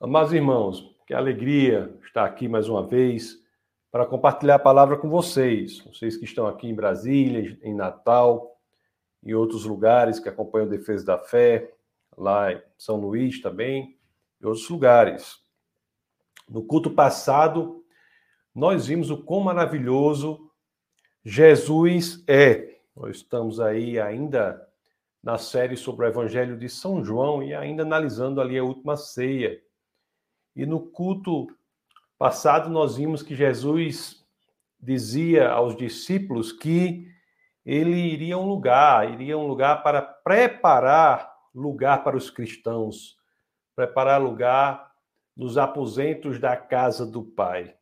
Amados irmãos, que alegria estar aqui mais uma vez para compartilhar a palavra com vocês. Vocês que estão aqui em Brasília, em Natal, em outros lugares que acompanham Defesa da Fé, lá em São Luís também, e outros lugares. No culto passado, nós vimos o quão maravilhoso Jesus é. Nós estamos aí ainda na série sobre o Evangelho de São João e ainda analisando ali a última ceia. E no culto passado nós vimos que Jesus dizia aos discípulos que ele iria a um lugar, iria a um lugar para preparar lugar para os cristãos, preparar lugar nos aposentos da casa do Pai.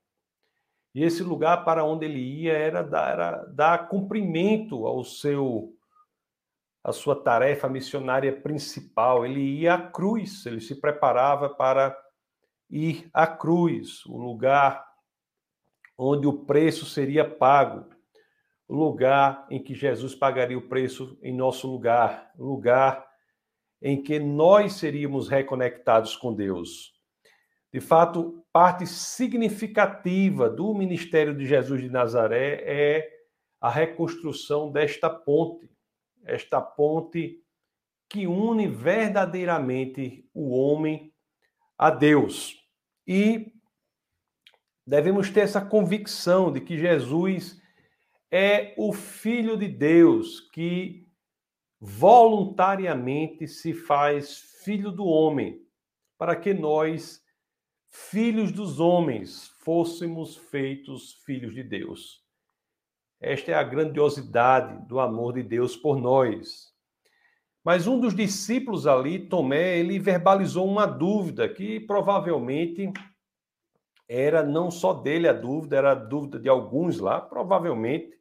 E esse lugar para onde ele ia era dar, era dar cumprimento ao seu a sua tarefa missionária principal. Ele ia à cruz, ele se preparava para ir à cruz, o lugar onde o preço seria pago, o lugar em que Jesus pagaria o preço em nosso lugar, o lugar em que nós seríamos reconectados com Deus. De fato, parte significativa do ministério de Jesus de Nazaré é a reconstrução desta ponte, esta ponte que une verdadeiramente o homem a Deus. E devemos ter essa convicção de que Jesus é o Filho de Deus que voluntariamente se faz filho do homem, para que nós, filhos dos homens, fôssemos feitos filhos de Deus. Esta é a grandiosidade do amor de Deus por nós. Mas um dos discípulos ali, Tomé, ele verbalizou uma dúvida que provavelmente era não só dele a dúvida, era a dúvida de alguns lá, provavelmente.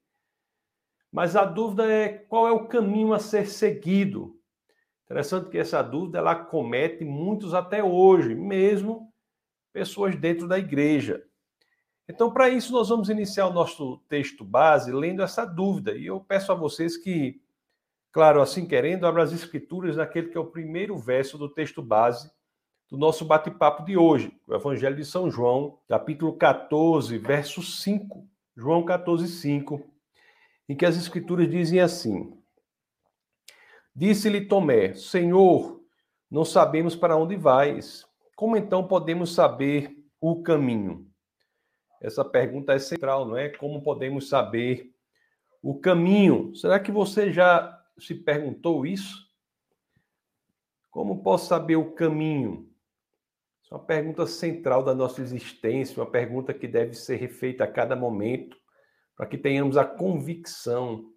Mas a dúvida é qual é o caminho a ser seguido. Interessante que essa dúvida ela comete muitos até hoje, mesmo pessoas dentro da igreja. Então, para isso, nós vamos iniciar o nosso texto base lendo essa dúvida. E eu peço a vocês que Claro, assim querendo, abra as escrituras naquele que é o primeiro verso do texto base do nosso bate-papo de hoje, o Evangelho de São João, capítulo 14, verso 5. João 14, 5, em que as escrituras dizem assim: Disse-lhe Tomé: Senhor, não sabemos para onde vais. Como então podemos saber o caminho? Essa pergunta é central, não é? Como podemos saber o caminho? Será que você já se perguntou isso? Como posso saber o caminho? Isso é uma pergunta central da nossa existência, uma pergunta que deve ser refeita a cada momento, para que tenhamos a convicção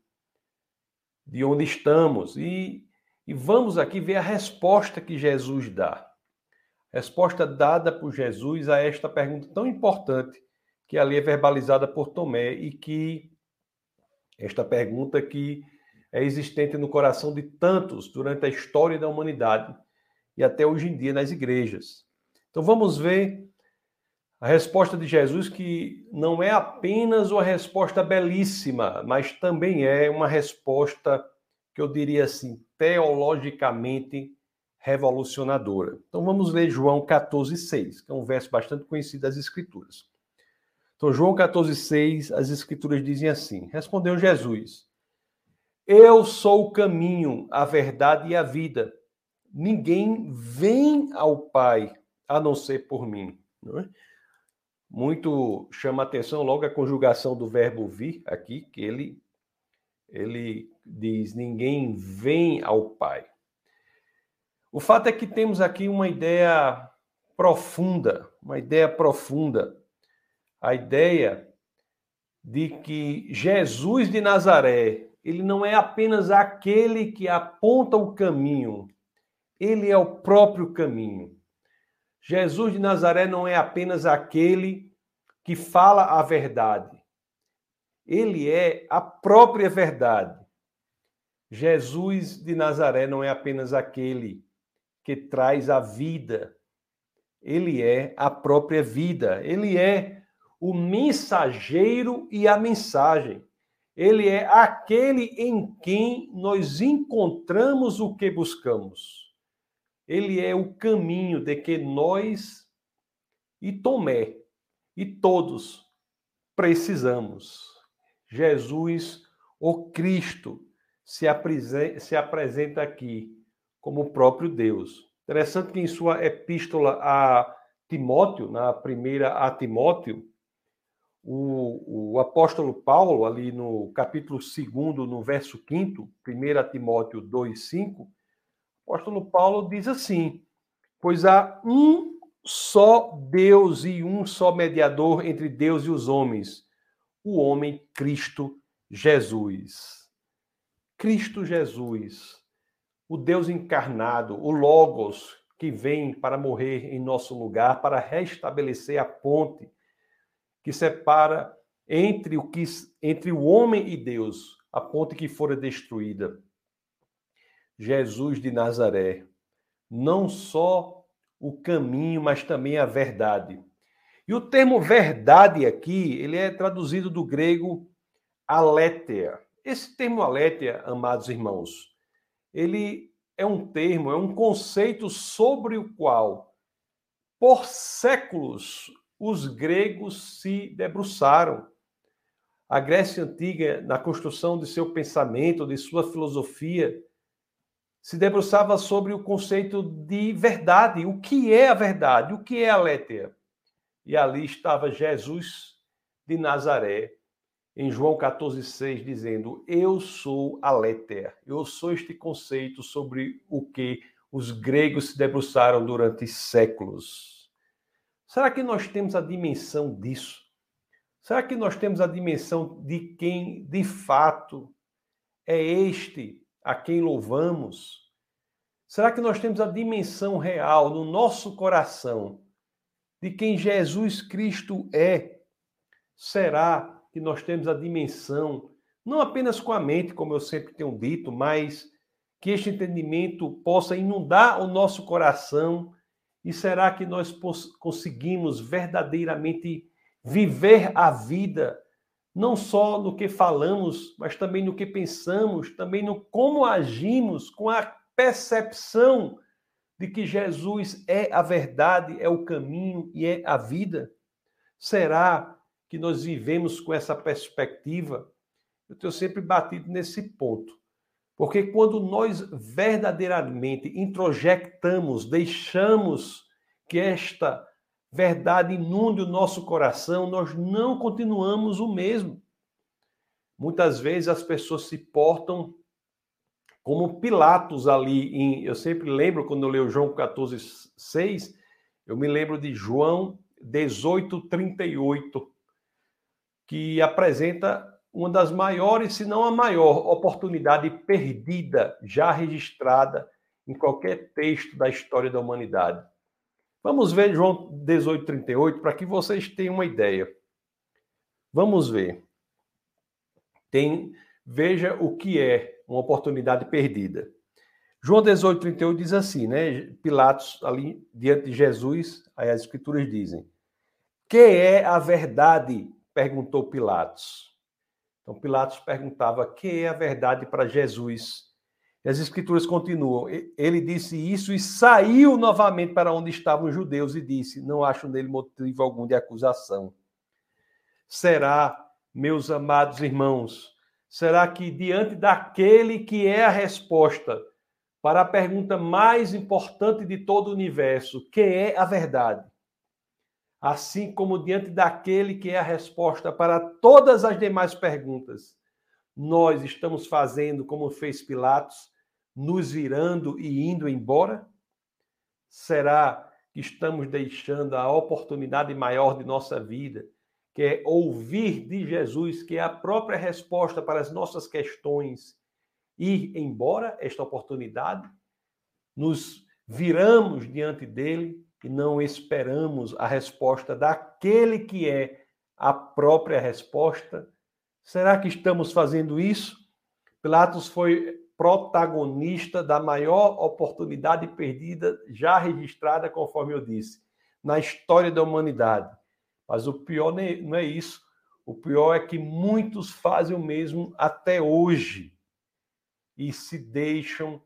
de onde estamos. E, e vamos aqui ver a resposta que Jesus dá. resposta dada por Jesus a esta pergunta tão importante, que ali é verbalizada por Tomé, e que esta pergunta que é existente no coração de tantos durante a história da humanidade e até hoje em dia nas igrejas. Então vamos ver a resposta de Jesus, que não é apenas uma resposta belíssima, mas também é uma resposta que eu diria assim, teologicamente revolucionadora. Então vamos ler João 14,6, que é um verso bastante conhecido das Escrituras. Então, João 14,6, as Escrituras dizem assim: Respondeu Jesus. Eu sou o caminho, a verdade e a vida. Ninguém vem ao Pai a não ser por mim. É? Muito chama atenção logo a conjugação do verbo vir aqui, que ele, ele diz: ninguém vem ao Pai. O fato é que temos aqui uma ideia profunda, uma ideia profunda. A ideia de que Jesus de Nazaré ele não é apenas aquele que aponta o caminho, ele é o próprio caminho. Jesus de Nazaré não é apenas aquele que fala a verdade, ele é a própria verdade. Jesus de Nazaré não é apenas aquele que traz a vida, ele é a própria vida, ele é o mensageiro e a mensagem. Ele é aquele em quem nós encontramos o que buscamos. Ele é o caminho de que nós e Tomé. E todos precisamos. Jesus, o Cristo, se apresenta, se apresenta aqui como o próprio Deus. Interessante que em sua epístola a Timóteo, na primeira a Timóteo, o, o apóstolo Paulo, ali no capítulo 2, no verso 5, 1 Timóteo 2, 5, o apóstolo Paulo diz assim: Pois há um só Deus e um só mediador entre Deus e os homens, o homem Cristo Jesus. Cristo Jesus, o Deus encarnado, o Logos, que vem para morrer em nosso lugar, para restabelecer a ponte que separa entre o que entre o homem e Deus, a ponte que fora destruída. Jesus de Nazaré, não só o caminho, mas também a verdade. E o termo verdade aqui, ele é traduzido do grego aletheia. Esse termo aletheia, amados irmãos, ele é um termo, é um conceito sobre o qual, por séculos, os gregos se debruçaram. A Grécia Antiga, na construção de seu pensamento, de sua filosofia, se debruçava sobre o conceito de verdade. O que é a verdade? O que é a letra? E ali estava Jesus de Nazaré, em João 14,6, dizendo: Eu sou a letra. Eu sou este conceito sobre o que os gregos se debruçaram durante séculos. Será que nós temos a dimensão disso? Será que nós temos a dimensão de quem de fato é este a quem louvamos? Será que nós temos a dimensão real no nosso coração de quem Jesus Cristo é? Será que nós temos a dimensão, não apenas com a mente, como eu sempre tenho dito, mas que este entendimento possa inundar o nosso coração? E será que nós conseguimos verdadeiramente viver a vida não só no que falamos, mas também no que pensamos, também no como agimos, com a percepção de que Jesus é a verdade, é o caminho e é a vida? Será que nós vivemos com essa perspectiva? Eu tenho sempre batido nesse ponto. Porque quando nós verdadeiramente introjectamos, deixamos que esta verdade inunde o nosso coração, nós não continuamos o mesmo. Muitas vezes as pessoas se portam como Pilatos ali em, eu sempre lembro quando eu leio João 14, 6, eu me lembro de João 18, 38, que apresenta uma das maiores, se não a maior, oportunidade perdida já registrada em qualquer texto da história da humanidade. Vamos ver João 18:38 para que vocês tenham uma ideia. Vamos ver. Tem, veja o que é uma oportunidade perdida. João 18:38 diz assim, né? Pilatos ali diante de Jesus, aí as escrituras dizem: "Que é a verdade?", perguntou Pilatos. Então Pilatos perguntava: "Que é a verdade para Jesus?" E as escrituras continuam. Ele disse isso e saiu novamente para onde estavam os judeus e disse: Não acho nele motivo algum de acusação. Será, meus amados irmãos, será que diante daquele que é a resposta para a pergunta mais importante de todo o universo, que é a verdade, assim como diante daquele que é a resposta para todas as demais perguntas, nós estamos fazendo como fez Pilatos, nos virando e indo embora? Será que estamos deixando a oportunidade maior de nossa vida, que é ouvir de Jesus, que é a própria resposta para as nossas questões, ir embora esta oportunidade? Nos viramos diante dele e não esperamos a resposta daquele que é a própria resposta? Será que estamos fazendo isso? Pilatos foi protagonista da maior oportunidade perdida já registrada, conforme eu disse, na história da humanidade. Mas o pior não é isso. O pior é que muitos fazem o mesmo até hoje e se deixam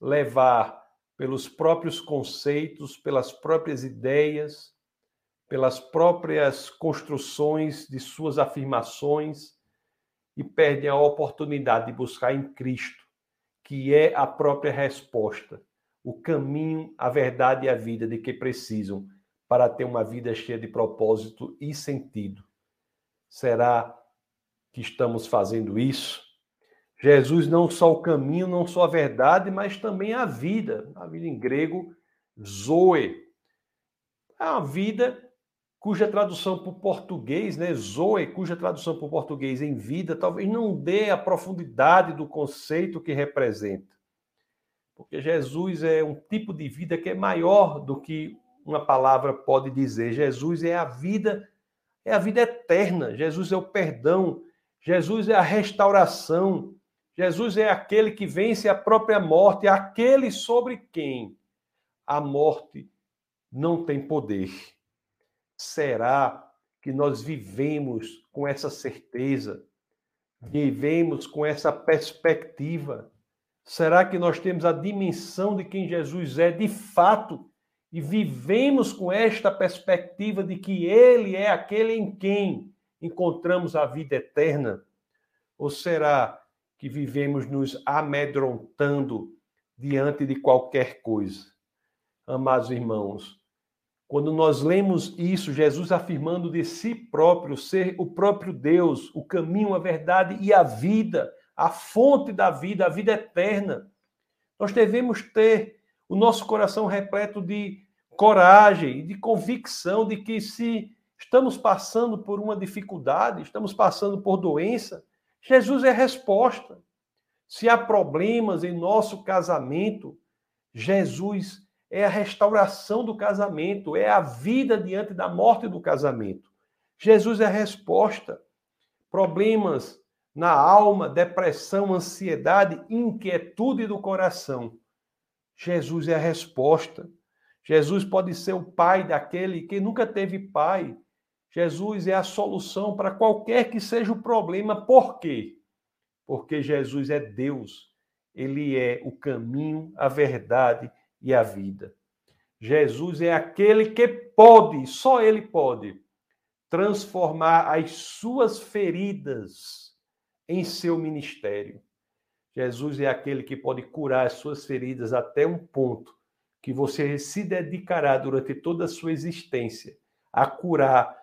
levar pelos próprios conceitos, pelas próprias ideias, pelas próprias construções de suas afirmações e perdem a oportunidade de buscar em Cristo, que é a própria resposta, o caminho, a verdade e a vida de que precisam para ter uma vida cheia de propósito e sentido. Será que estamos fazendo isso? Jesus não só o caminho, não só a verdade, mas também a vida. A vida em grego, zoe. É uma vida cuja tradução para o português, né, zoe, cuja tradução para o português em vida, talvez não dê a profundidade do conceito que representa. Porque Jesus é um tipo de vida que é maior do que uma palavra pode dizer. Jesus é a vida, é a vida eterna. Jesus é o perdão. Jesus é a restauração. Jesus é aquele que vence a própria morte, aquele sobre quem a morte não tem poder. Será que nós vivemos com essa certeza? Vivemos com essa perspectiva? Será que nós temos a dimensão de quem Jesus é de fato e vivemos com esta perspectiva de que Ele é aquele em quem encontramos a vida eterna? Ou será que vivemos nos amedrontando diante de qualquer coisa? Amados irmãos, quando nós lemos isso, Jesus afirmando de si próprio ser o próprio Deus, o caminho, a verdade e a vida, a fonte da vida, a vida eterna, nós devemos ter o nosso coração repleto de coragem de convicção de que se estamos passando por uma dificuldade, estamos passando por doença, Jesus é a resposta. Se há problemas em nosso casamento, Jesus é a restauração do casamento, é a vida diante da morte do casamento. Jesus é a resposta. Problemas na alma, depressão, ansiedade, inquietude do coração. Jesus é a resposta. Jesus pode ser o pai daquele que nunca teve pai. Jesus é a solução para qualquer que seja o problema. Por quê? Porque Jesus é Deus. Ele é o caminho, a verdade e a vida. Jesus é aquele que pode, só ele pode, transformar as suas feridas em seu ministério. Jesus é aquele que pode curar as suas feridas até um ponto que você se dedicará durante toda a sua existência a curar,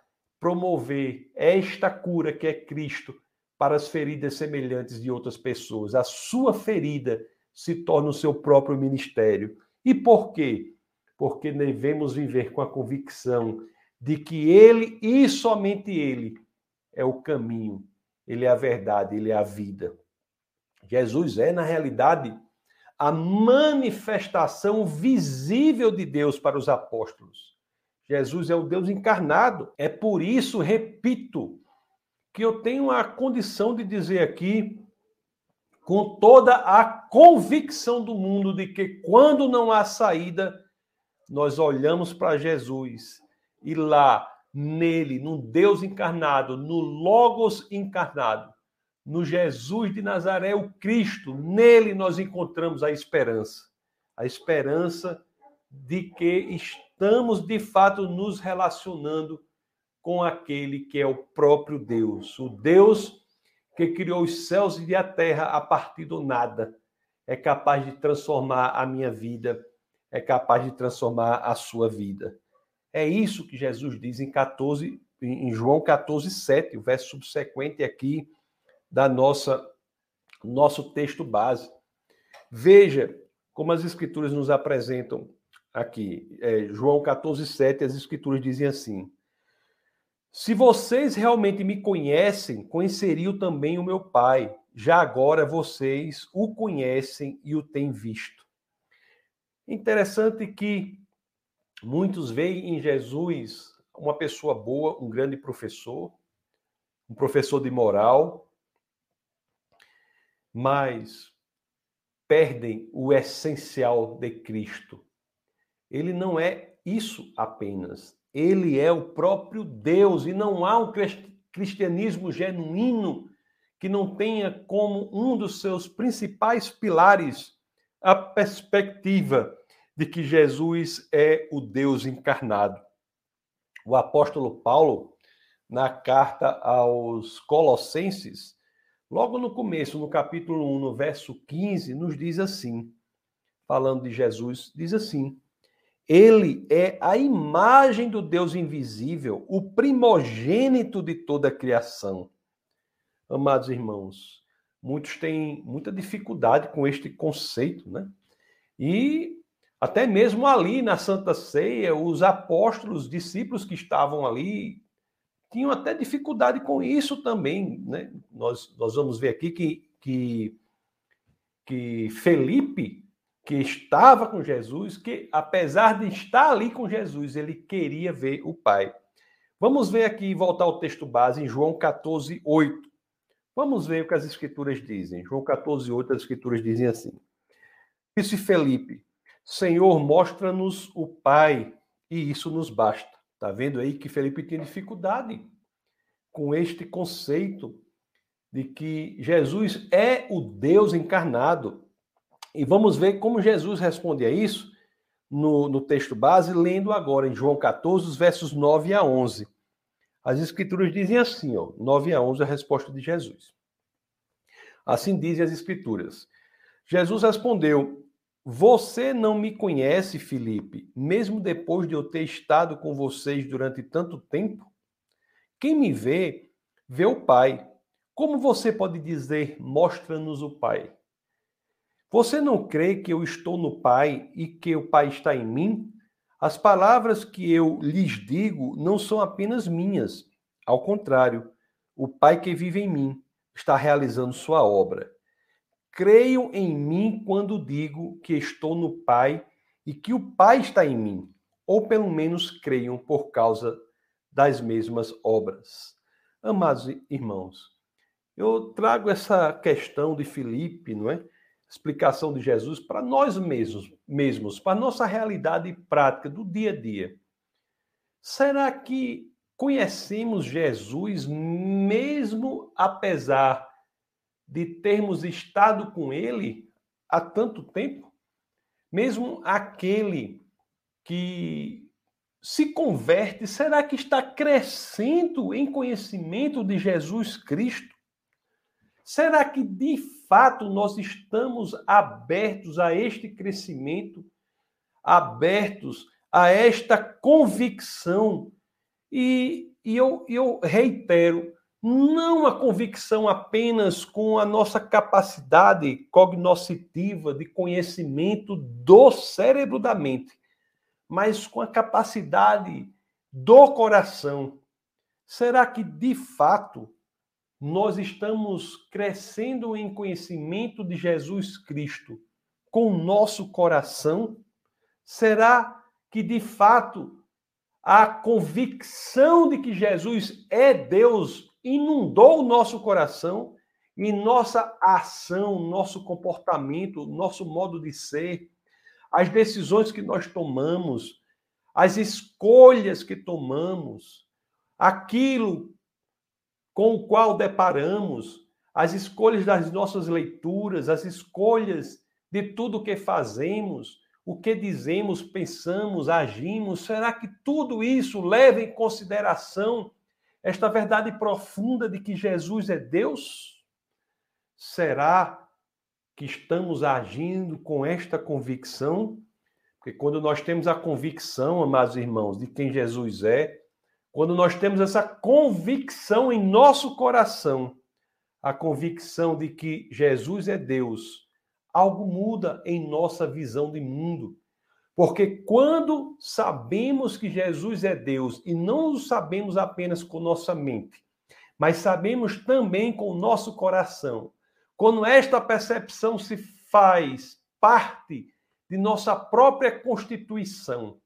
promover esta cura que é Cristo para as feridas semelhantes de outras pessoas. A sua ferida se torna o seu próprio ministério. E por quê? Porque devemos viver com a convicção de que Ele e somente Ele é o caminho, Ele é a verdade, Ele é a vida. Jesus é, na realidade, a manifestação visível de Deus para os apóstolos. Jesus é o Deus encarnado. É por isso, repito, que eu tenho a condição de dizer aqui, com toda a convicção do mundo, de que quando não há saída, nós olhamos para Jesus e lá, nele, no Deus encarnado, no Logos encarnado, no Jesus de Nazaré, o Cristo, nele nós encontramos a esperança. A esperança de que estamos de fato nos relacionando com aquele que é o próprio Deus, o Deus que criou os céus e a terra a partir do nada, é capaz de transformar a minha vida, é capaz de transformar a sua vida. É isso que Jesus diz em 14, em João 14, 7, o verso subsequente aqui da nossa nosso texto base. Veja como as escrituras nos apresentam aqui. É, João 14, 7, as escrituras dizem assim: Se vocês realmente me conhecem, conheceriam também o meu Pai. Já agora vocês o conhecem e o têm visto. Interessante que muitos veem em Jesus uma pessoa boa, um grande professor, um professor de moral, mas perdem o essencial de Cristo. Ele não é isso apenas. Ele é o próprio Deus e não há um cristianismo genuíno que não tenha como um dos seus principais pilares a perspectiva de que Jesus é o Deus encarnado. o apóstolo Paulo, na carta aos Colossenses, logo no começo, no capítulo 1, no verso 15, nos diz assim, falando de Jesus, diz assim: Ele é a imagem do Deus invisível, o primogênito de toda a criação. Amados irmãos, muitos têm muita dificuldade com este conceito, né? E até mesmo ali na Santa Ceia, os apóstolos, discípulos que estavam ali, tinham até dificuldade com isso também. Né? Nós, nós vamos ver aqui que, que, que Felipe, que estava com Jesus, que apesar de estar ali com Jesus, ele queria ver o Pai. Vamos ver aqui, voltar ao texto base, em João 14, 8. Vamos ver o que as Escrituras dizem. João 14, 8, as Escrituras dizem assim. Disse Felipe, Senhor, mostra-nos o Pai, e isso nos basta. Está vendo aí que Felipe tem dificuldade com este conceito de que Jesus é o Deus encarnado. E vamos ver como Jesus responde a isso no, no texto base, lendo agora em João 14, os versos 9 a 11. As escrituras dizem assim, ó, 9 a 11 a resposta de Jesus. Assim dizem as escrituras. Jesus respondeu: você não me conhece, Felipe, mesmo depois de eu ter estado com vocês durante tanto tempo? Quem me vê, vê o Pai. Como você pode dizer, mostra-nos o Pai? Você não crê que eu estou no Pai e que o Pai está em mim? As palavras que eu lhes digo não são apenas minhas. Ao contrário, o Pai que vive em mim está realizando sua obra. Creio em mim quando digo que estou no Pai e que o Pai está em mim, ou pelo menos creiam por causa das mesmas obras. Amados irmãos, eu trago essa questão de Filipe, não é? Explicação de Jesus para nós mesmos, mesmos, para nossa realidade prática do dia a dia. Será que conhecemos Jesus mesmo apesar de termos estado com ele há tanto tempo? Mesmo aquele que se converte, será que está crescendo em conhecimento de Jesus Cristo? Será que de fato nós estamos abertos a este crescimento, abertos a esta convicção? E, e eu, eu reitero, não a convicção apenas com a nossa capacidade cognoscitiva de conhecimento do cérebro da mente, mas com a capacidade do coração. Será que de fato nós estamos crescendo em conhecimento de Jesus Cristo com o nosso coração? Será que de fato a convicção de que Jesus é Deus inundou o nosso coração e nossa ação, nosso comportamento, nosso modo de ser, as decisões que nós tomamos, as escolhas que tomamos, aquilo com o qual deparamos, as escolhas das nossas leituras, as escolhas de tudo que fazemos, o que dizemos, pensamos, agimos, será que tudo isso leva em consideração esta verdade profunda de que Jesus é Deus? Será que estamos agindo com esta convicção? Porque quando nós temos a convicção, amados irmãos, de quem Jesus é, quando nós temos essa convicção em nosso coração, a convicção de que Jesus é Deus, algo muda em nossa visão de mundo. Porque quando sabemos que Jesus é Deus e não o sabemos apenas com nossa mente, mas sabemos também com o nosso coração, quando esta percepção se faz parte de nossa própria constituição,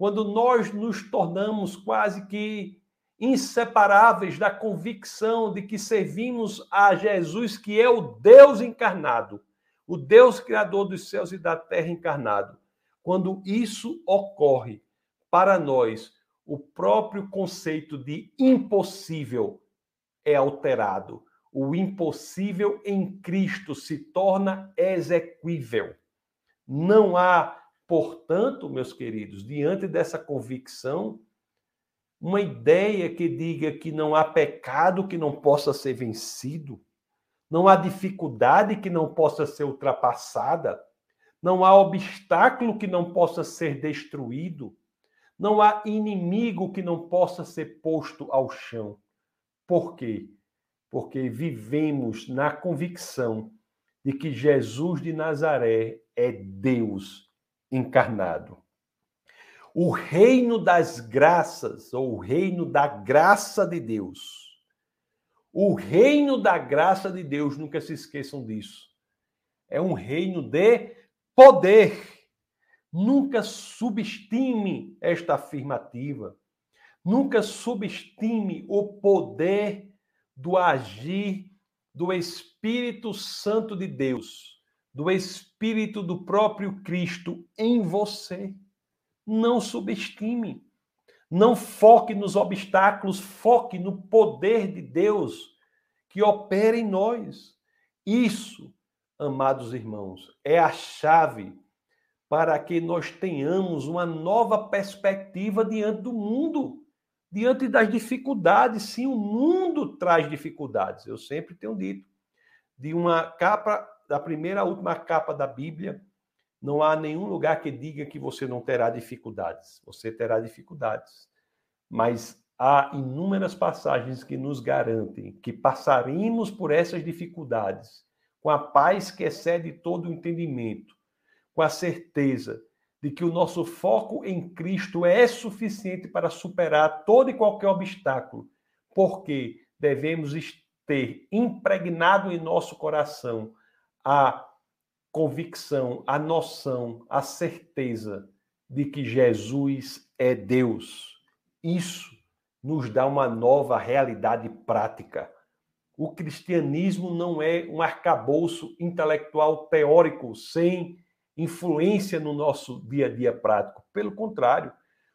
quando nós nos tornamos quase que inseparáveis da convicção de que servimos a Jesus, que é o Deus encarnado, o Deus criador dos céus e da terra encarnado quando isso ocorre, para nós, o próprio conceito de impossível é alterado. O impossível em Cristo se torna exequível. Não há, portanto, meus queridos, diante dessa convicção, uma ideia que diga que não há pecado que não possa ser vencido, não há dificuldade que não possa ser ultrapassada, não há obstáculo que não possa ser destruído, não há inimigo que não possa ser posto ao chão. Por quê? Porque vivemos na convicção de que Jesus de Nazaré é Deus encarnado. O reino das graças, ou o reino da graça de Deus. O reino da graça de Deus, nunca se esqueçam disso. É um reino de poder Nunca subestime esta afirmativa. Nunca subestime o poder do agir do Espírito Santo de Deus, do Espírito do próprio Cristo em você. Não subestime. Não foque nos obstáculos, foque no poder de Deus que opera em nós. Isso, amados irmãos, é a chave para que nós tenhamos uma nova perspectiva diante do mundo, diante das dificuldades. Sim, o mundo traz dificuldades. Eu sempre tenho dito. De uma capa, da primeira à última capa da Bíblia, não há nenhum lugar que diga que você não terá dificuldades. Você terá dificuldades. Mas há inúmeras passagens que nos garantem que passaremos por essas dificuldades com a paz que excede todo o entendimento com a certeza de que o nosso foco em Cristo é suficiente para superar todo e qualquer obstáculo, porque devemos ter impregnado em nosso coração a convicção, a noção, a certeza de que Jesus é Deus. Isso nos dá uma nova realidade prática. O cristianismo não é um arcabouço intelectual teórico sem influência no nosso dia a dia prático. Pelo contrário,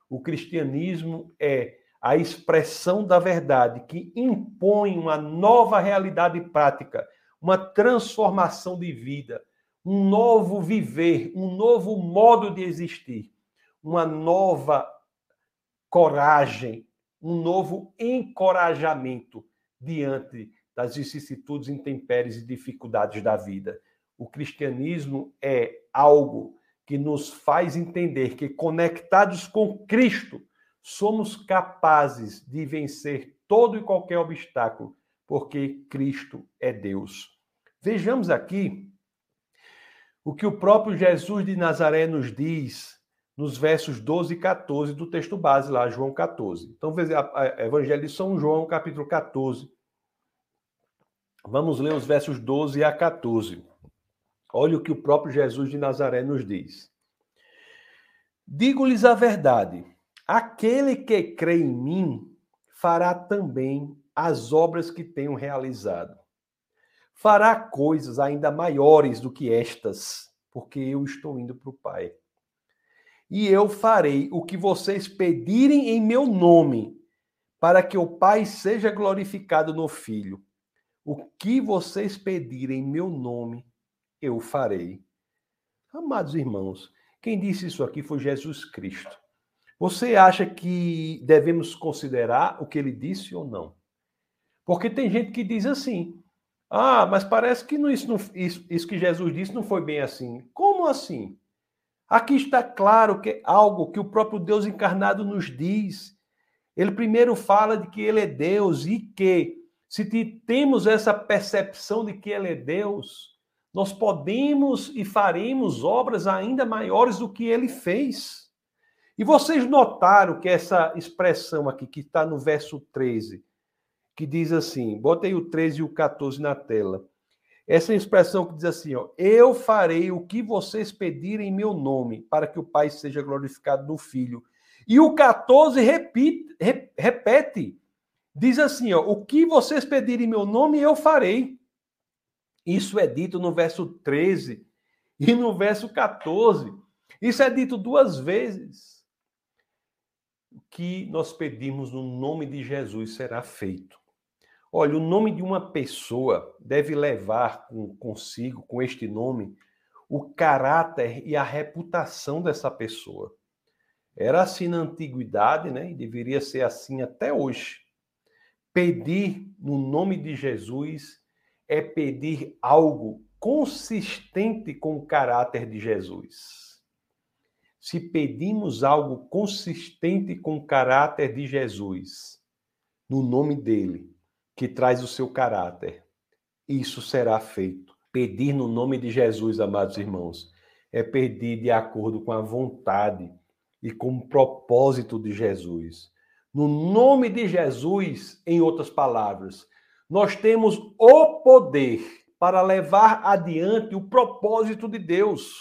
o cristianismo é a expressão da verdade que impõe uma nova realidade prática, uma transformação de vida, um novo viver, um novo modo de existir, uma nova coragem, um novo encorajamento diante das vicissitudes, intempéries e dificuldades da vida. O cristianismo é algo que nos faz entender que, conectados com Cristo, somos capazes de vencer todo e qualquer obstáculo, porque Cristo é Deus. Vejamos aqui o que o próprio Jesus de Nazaré nos diz nos versos 12 e 14 do texto base lá, João 14. Então, Evangelho de São João, capítulo 14. Vamos ler os versos 12 a 14. Olha o que o próprio Jesus de Nazaré nos diz. Digo-lhes a verdade: aquele que crê em mim fará também as obras que tenho realizado. Fará coisas ainda maiores do que estas, porque eu estou indo para o Pai. E eu farei o que vocês pedirem em meu nome, para que o Pai seja glorificado no Filho. O que vocês pedirem em meu nome, eu farei. Amados irmãos, quem disse isso aqui foi Jesus Cristo. Você acha que devemos considerar o que ele disse ou não? Porque tem gente que diz assim: ah, mas parece que isso, não, isso, isso que Jesus disse não foi bem assim. Como assim? Aqui está claro que é algo que o próprio Deus encarnado nos diz. Ele primeiro fala de que ele é Deus e que, se temos essa percepção de que ele é Deus, nós podemos e faremos obras ainda maiores do que ele fez. E vocês notaram que essa expressão aqui, que está no verso 13, que diz assim: botei o 13 e o 14 na tela. Essa expressão que diz assim: ó, Eu farei o que vocês pedirem em meu nome, para que o Pai seja glorificado no Filho. E o 14 repite, repete, diz assim: ó, O que vocês pedirem em meu nome, eu farei. Isso é dito no verso 13 e no verso 14. Isso é dito duas vezes. O que nós pedimos no nome de Jesus será feito. Olha, o nome de uma pessoa deve levar consigo, com este nome, o caráter e a reputação dessa pessoa. Era assim na antiguidade, né? E deveria ser assim até hoje. Pedir no nome de Jesus é pedir algo consistente com o caráter de Jesus. Se pedimos algo consistente com o caráter de Jesus, no nome dele, que traz o seu caráter, isso será feito. Pedir no nome de Jesus, amados irmãos, é pedir de acordo com a vontade e com o propósito de Jesus. No nome de Jesus, em outras palavras, nós temos o poder para levar adiante o propósito de Deus.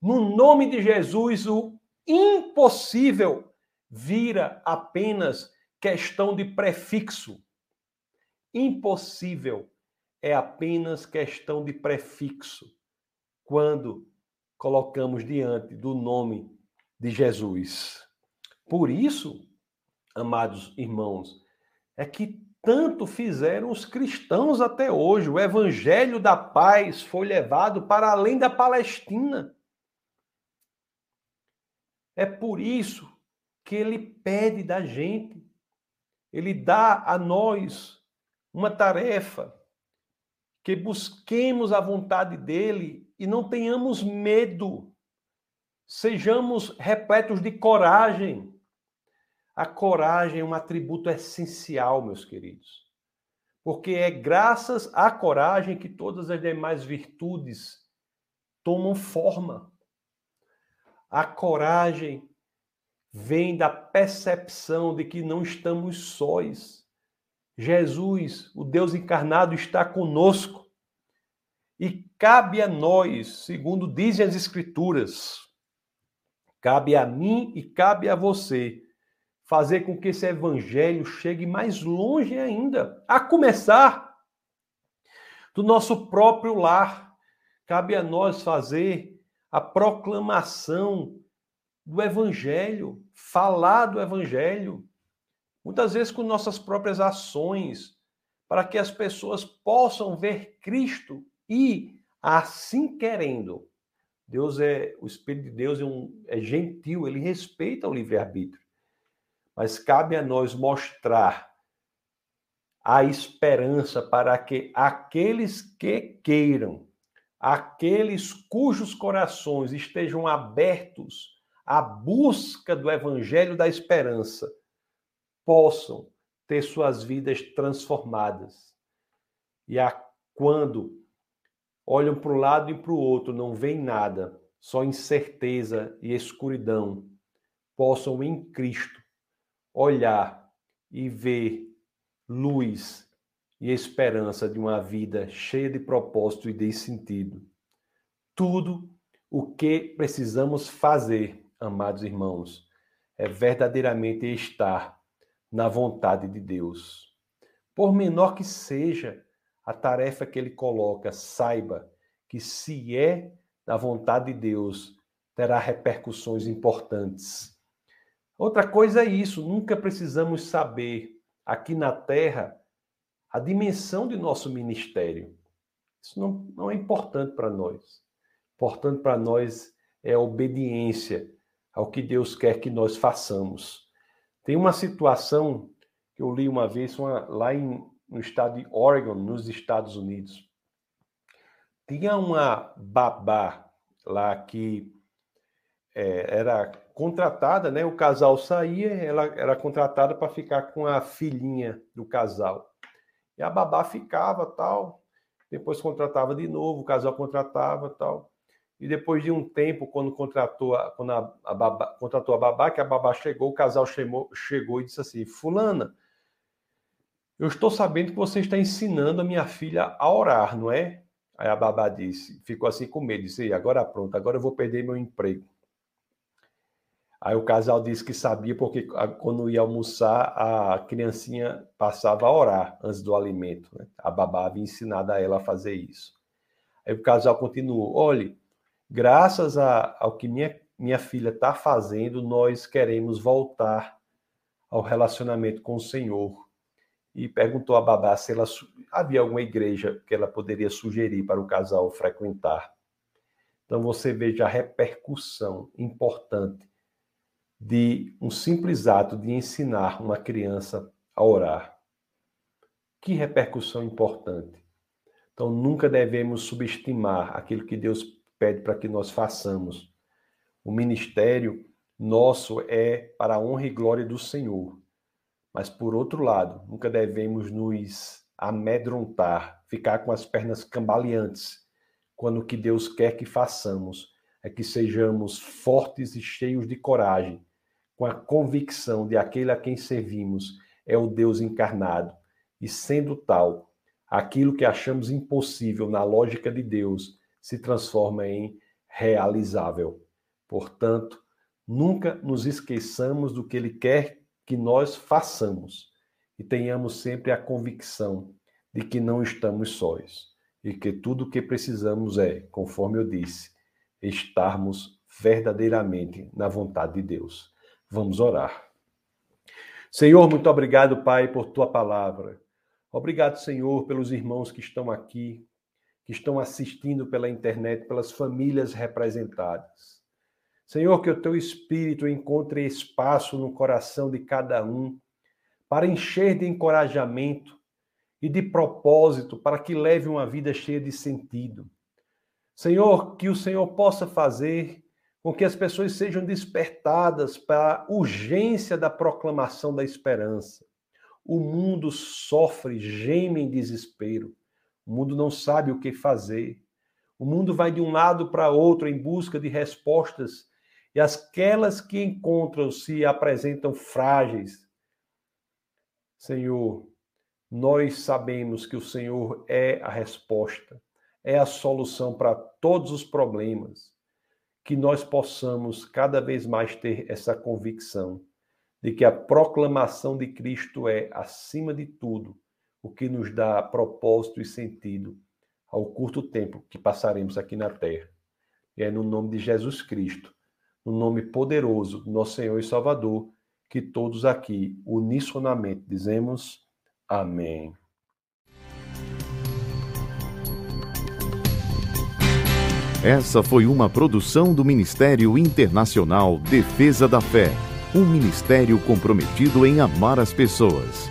No nome de Jesus, o impossível vira apenas questão de prefixo. Impossível é apenas questão de prefixo quando colocamos diante do nome de Jesus. Por isso, amados irmãos, é que tanto fizeram os cristãos até hoje. O evangelho da paz foi levado para além da Palestina. É por isso que ele pede da gente, ele dá a nós uma tarefa, que busquemos a vontade dele e não tenhamos medo, sejamos repletos de coragem. A coragem é um atributo essencial, meus queridos, porque é graças à coragem que todas as demais virtudes tomam forma. A coragem vem da percepção de que não estamos sós. Jesus, o Deus encarnado, está conosco. E cabe a nós, segundo dizem as Escrituras, cabe a mim e cabe a você, fazer com que esse evangelho chegue mais longe ainda, a começar do nosso próprio lar. Cabe a nós fazer a proclamação do evangelho, falar do evangelho, muitas vezes com nossas próprias ações, para que as pessoas possam ver Cristo e, assim querendo, Deus é, o Espírito de Deus é, um, é gentil, ele respeita o livre-arbítrio. Mas cabe a nós mostrar a esperança para que aqueles que queiram, aqueles cujos corações estejam abertos à busca do evangelho da esperança, possam ter suas vidas transformadas. E a, quando olham para um lado e para o outro, não veem nada, só incerteza e escuridão, possam em Cristo olhar e ver luz e esperança de uma vida cheia de propósito e de sentido. Tudo o que precisamos fazer, amados irmãos, é verdadeiramente estar na vontade de Deus. Por menor que seja a tarefa que ele coloca, saiba que se é da vontade de Deus, terá repercussões importantes. Outra coisa é isso, nunca precisamos saber aqui na Terra a dimensão de nosso ministério. Isso não, não é importante para nós. Importante para nós é a obediência ao que Deus quer que nós façamos. Tem uma situação que eu li uma vez uma, lá em, no estado de Oregon, nos Estados Unidos. Tinha uma babá lá que é, era contratada, né? O casal saía, ela era contratada para ficar com a filhinha do casal. E a babá ficava tal, depois contratava de novo, o casal contratava tal. E depois de um tempo, quando contratou a, quando a, a babá, contratou a babá, que a babá chegou, o casal chegou, chegou e disse assim: Fulana, eu estou sabendo que você está ensinando a minha filha a orar, não é? Aí a babá disse, ficou assim com medo, disse: agora pronto, agora eu vou perder meu emprego. Aí o casal disse que sabia porque quando ia almoçar, a criancinha passava a orar antes do alimento. Né? A babá havia ensinado a ela a fazer isso. Aí o casal continuou: olhe, graças a, ao que minha, minha filha está fazendo, nós queremos voltar ao relacionamento com o Senhor. E perguntou a babá se ela, havia alguma igreja que ela poderia sugerir para o casal frequentar. Então você veja a repercussão importante de um simples ato de ensinar uma criança a orar. Que repercussão importante. Então, nunca devemos subestimar aquilo que Deus pede para que nós façamos. O ministério nosso é para a honra e glória do Senhor. Mas, por outro lado, nunca devemos nos amedrontar, ficar com as pernas cambaleantes, quando o que Deus quer que façamos é que sejamos fortes e cheios de coragem com a convicção de aquele a quem servimos é o Deus encarnado, e sendo tal, aquilo que achamos impossível na lógica de Deus se transforma em realizável. Portanto, nunca nos esqueçamos do que Ele quer que nós façamos e tenhamos sempre a convicção de que não estamos sós e que tudo o que precisamos é, conforme eu disse, estarmos verdadeiramente na vontade de Deus. Vamos orar. Senhor, muito obrigado, Pai, por tua palavra. Obrigado, Senhor, pelos irmãos que estão aqui, que estão assistindo pela internet, pelas famílias representadas. Senhor, que o teu espírito encontre espaço no coração de cada um para encher de encorajamento e de propósito para que leve uma vida cheia de sentido. Senhor, que o Senhor possa fazer com que as pessoas sejam despertadas para a urgência da proclamação da esperança. O mundo sofre, geme em desespero. O mundo não sabe o que fazer. O mundo vai de um lado para outro em busca de respostas e aquelas que encontram se apresentam frágeis. Senhor, nós sabemos que o Senhor é a resposta, é a solução para todos os problemas que nós possamos cada vez mais ter essa convicção de que a proclamação de Cristo é, acima de tudo, o que nos dá propósito e sentido ao curto tempo que passaremos aqui na terra. E é no nome de Jesus Cristo, no nome poderoso do nosso Senhor e Salvador, que todos aqui, unisonamente, dizemos amém. Essa foi uma produção do Ministério Internacional Defesa da Fé, um ministério comprometido em amar as pessoas,